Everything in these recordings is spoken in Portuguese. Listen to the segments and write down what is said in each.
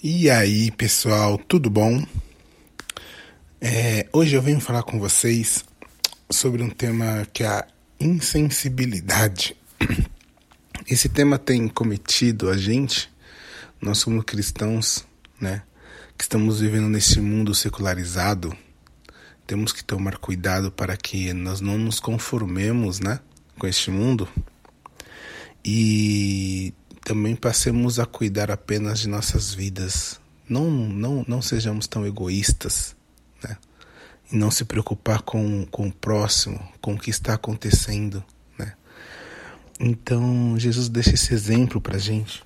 E aí, pessoal, tudo bom? É, hoje eu venho falar com vocês sobre um tema que é a insensibilidade. Esse tema tem cometido a gente, nós somos cristãos, né, que estamos vivendo nesse mundo secularizado. Temos que tomar cuidado para que nós não nos conformemos, né, com este mundo. E também passemos a cuidar apenas de nossas vidas. Não, não, não sejamos tão egoístas, né? E não se preocupar com, com o próximo, com o que está acontecendo, né? Então, Jesus deixa esse exemplo para gente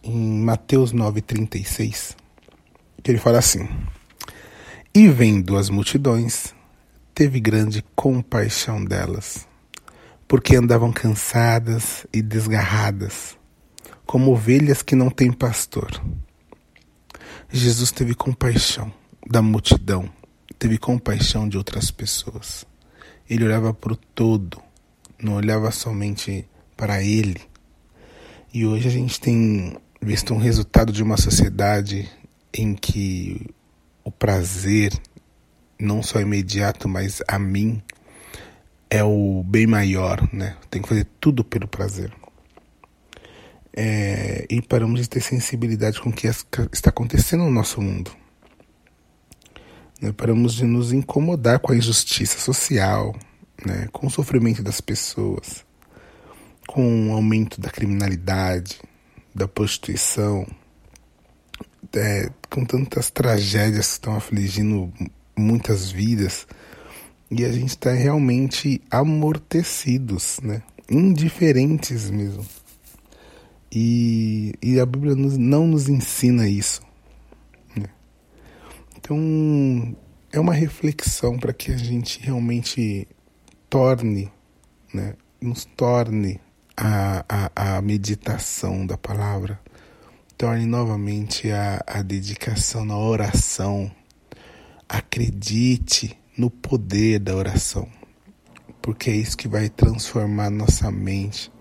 em Mateus 9,36, que ele fala assim: E vendo as multidões, teve grande compaixão delas, porque andavam cansadas e desgarradas como ovelhas que não têm pastor. Jesus teve compaixão da multidão, teve compaixão de outras pessoas. Ele olhava para o todo, não olhava somente para ele. E hoje a gente tem visto um resultado de uma sociedade em que o prazer, não só imediato, mas a mim, é o bem maior, né? Tem que fazer tudo pelo prazer é, e paramos de ter sensibilidade com o que está acontecendo no nosso mundo. Né? Paramos de nos incomodar com a injustiça social, né? com o sofrimento das pessoas, com o aumento da criminalidade, da prostituição, é, com tantas tragédias que estão afligindo muitas vidas. E a gente está realmente amortecidos, né? indiferentes mesmo. E, e a Bíblia não nos ensina isso. Né? Então, é uma reflexão para que a gente realmente torne, né, nos torne a, a, a meditação da palavra, torne novamente a, a dedicação na oração. Acredite no poder da oração, porque é isso que vai transformar nossa mente,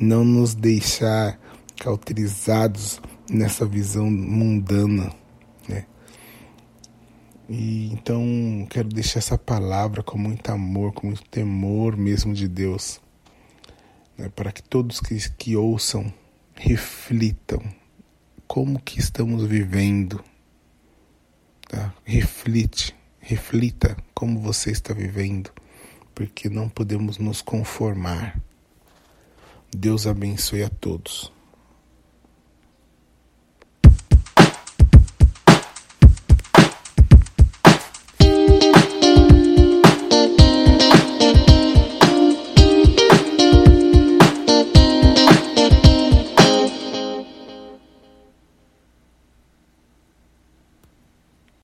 não nos deixar cauterizados nessa visão mundana, né? E então quero deixar essa palavra com muito amor, com muito temor mesmo de Deus, né? para que todos que, que ouçam reflitam como que estamos vivendo, tá? Reflite, reflita como você está vivendo, porque não podemos nos conformar. Deus abençoe a todos.